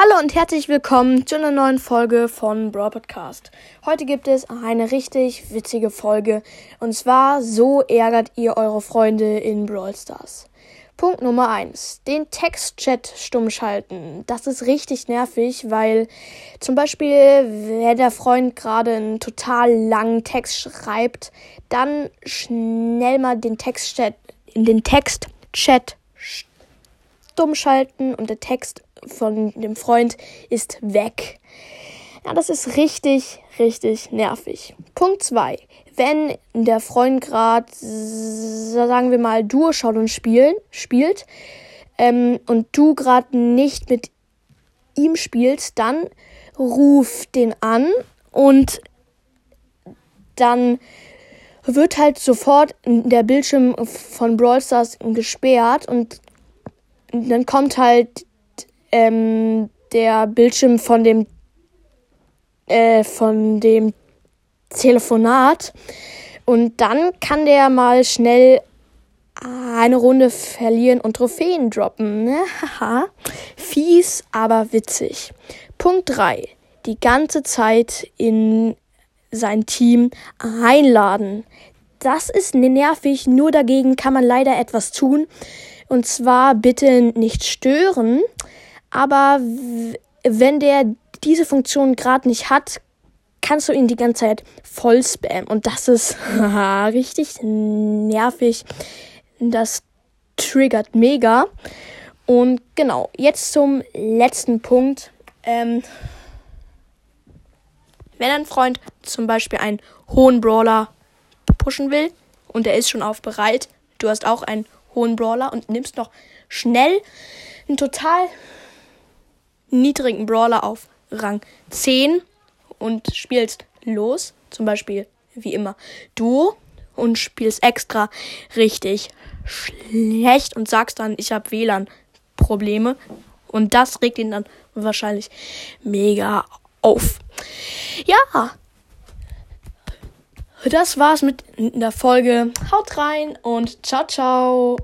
Hallo und herzlich willkommen zu einer neuen Folge von Brawl Podcast. Heute gibt es eine richtig witzige Folge und zwar so ärgert ihr eure Freunde in Brawl Stars. Punkt Nummer eins: Den Textchat stumm schalten. Das ist richtig nervig, weil zum Beispiel, wenn der Freund gerade einen total langen Text schreibt, dann schnell mal den Textchat, in den Textchat stumm schalten und der Text von dem Freund ist weg. Ja, das ist richtig, richtig nervig. Punkt 2. Wenn der Freund gerade, sagen wir mal, Duo schaut und spielen, spielt ähm, und du gerade nicht mit ihm spielst, dann ruf den an und dann wird halt sofort der Bildschirm von Brawl Stars gesperrt und dann kommt halt ähm, der Bildschirm von dem äh, von dem Telefonat und dann kann der mal schnell eine Runde verlieren und Trophäen droppen. Ne? Haha. Fies, aber witzig. Punkt 3. Die ganze Zeit in sein Team einladen. Das ist nervig, nur dagegen kann man leider etwas tun. Und zwar bitte nicht stören. Aber wenn der diese Funktion gerade nicht hat, kannst du ihn die ganze Zeit voll spammen. Und das ist richtig nervig. Das triggert mega. Und genau, jetzt zum letzten Punkt. Ähm, wenn ein Freund zum Beispiel einen hohen Brawler pushen will und er ist schon auf bereit, du hast auch einen hohen Brawler und nimmst noch schnell einen total niedrigen Brawler auf Rang 10 und spielst los, zum Beispiel wie immer Duo und spielst extra richtig schlecht und sagst dann, ich habe WLAN-Probleme und das regt ihn dann wahrscheinlich mega auf. Ja, das war's mit der Folge. Haut rein und ciao, ciao.